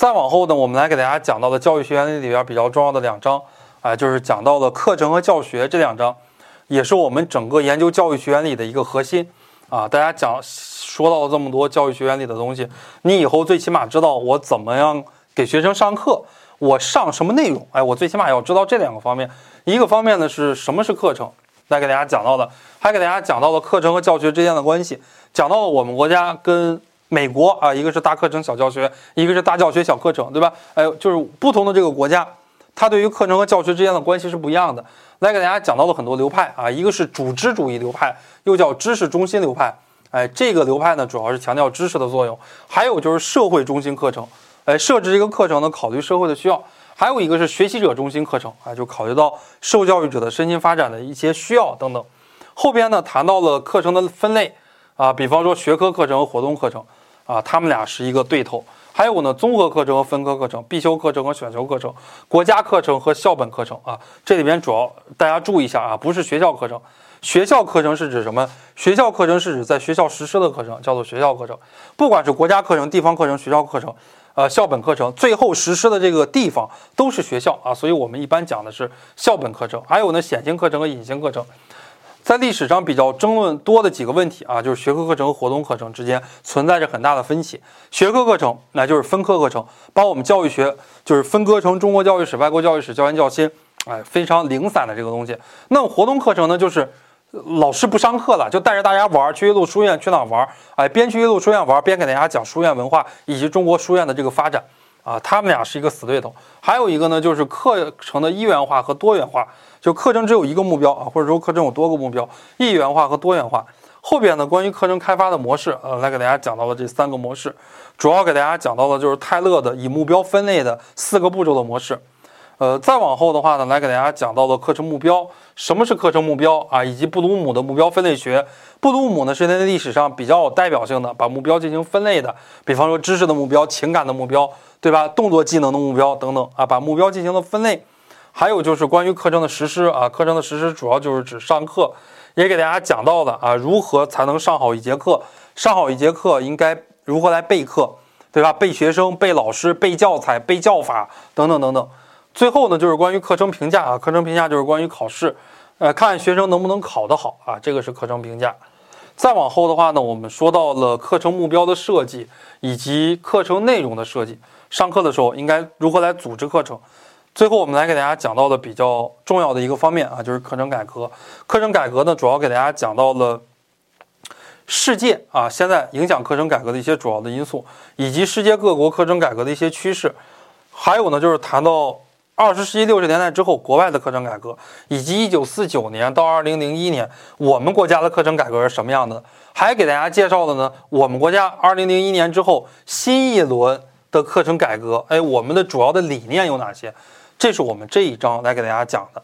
再往后呢，我们来给大家讲到的教育学原理里边比较重要的两章，哎，就是讲到了课程和教学这两章，也是我们整个研究教育学原理的一个核心啊。大家讲说到了这么多教育学原理的东西，你以后最起码知道我怎么样给学生上课，我上什么内容，哎，我最起码要知道这两个方面。一个方面呢是什么是课程，来给大家讲到的，还给大家讲到了课程和教学之间的关系，讲到了我们国家跟。美国啊，一个是大课程小教学，一个是大教学小课程，对吧？哎，就是不同的这个国家，它对于课程和教学之间的关系是不一样的。来给大家讲到了很多流派啊，一个是主知主义流派，又叫知识中心流派。哎，这个流派呢，主要是强调知识的作用。还有就是社会中心课程，哎，设置这个课程呢，考虑社会的需要。还有一个是学习者中心课程，啊，就考虑到受教育者的身心发展的一些需要等等。后边呢，谈到了课程的分类啊，比方说学科课程和活动课程。啊，他们俩是一个对头。还有呢，综合课程和分科课程，必修课程和选修课程，国家课程和校本课程啊。这里边主要大家注意一下啊，不是学校课程。学校课程是指什么？学校课程是指在学校实施的课程，叫做学校课程。不管是国家课程、地方课程、学校课程，呃，校本课程，最后实施的这个地方都是学校啊。所以我们一般讲的是校本课程。还有呢，显性课程和隐性课程。在历史上比较争论多的几个问题啊，就是学科课程和活动课程之间存在着很大的分歧。学科课程那就是分科课程，把我们教育学就是分割成中国教育史、外国教育史、教研教心，哎，非常零散的这个东西。那么活动课程呢，就是老师不上课了，就带着大家玩，去一路书院去哪玩？哎，边去一路书院玩，边给大家讲书院文化以及中国书院的这个发展啊，他们俩是一个死对头。还有一个呢，就是课程的一元化和多元化。就课程只有一个目标啊，或者说课程有多个目标，一元化和多元化。后边呢，关于课程开发的模式，呃，来给大家讲到了这三个模式，主要给大家讲到的就是泰勒的以目标分类的四个步骤的模式。呃，再往后的话呢，来给大家讲到了课程目标，什么是课程目标啊，以及布鲁姆的目标分类学。布鲁姆呢是在历史上比较有代表性的，把目标进行分类的，比方说知识的目标、情感的目标，对吧？动作技能的目标等等啊，把目标进行了分类。还有就是关于课程的实施啊，课程的实施主要就是指上课，也给大家讲到的啊，如何才能上好一节课，上好一节课应该如何来备课，对吧？备学生、备老师、备教材、备教法等等等等。最后呢，就是关于课程评价啊，课程评价就是关于考试，呃，看学生能不能考得好啊，这个是课程评价。再往后的话呢，我们说到了课程目标的设计以及课程内容的设计，上课的时候应该如何来组织课程。最后，我们来给大家讲到的比较重要的一个方面啊，就是课程改革。课程改革呢，主要给大家讲到了世界啊现在影响课程改革的一些主要的因素，以及世界各国课程改革的一些趋势。还有呢，就是谈到二十世纪六十年代之后国外的课程改革，以及一九四九年到二零零一年我们国家的课程改革是什么样的。还给大家介绍的呢，我们国家二零零一年之后新一轮的课程改革，哎，我们的主要的理念有哪些？这是我们这一章来给大家讲的。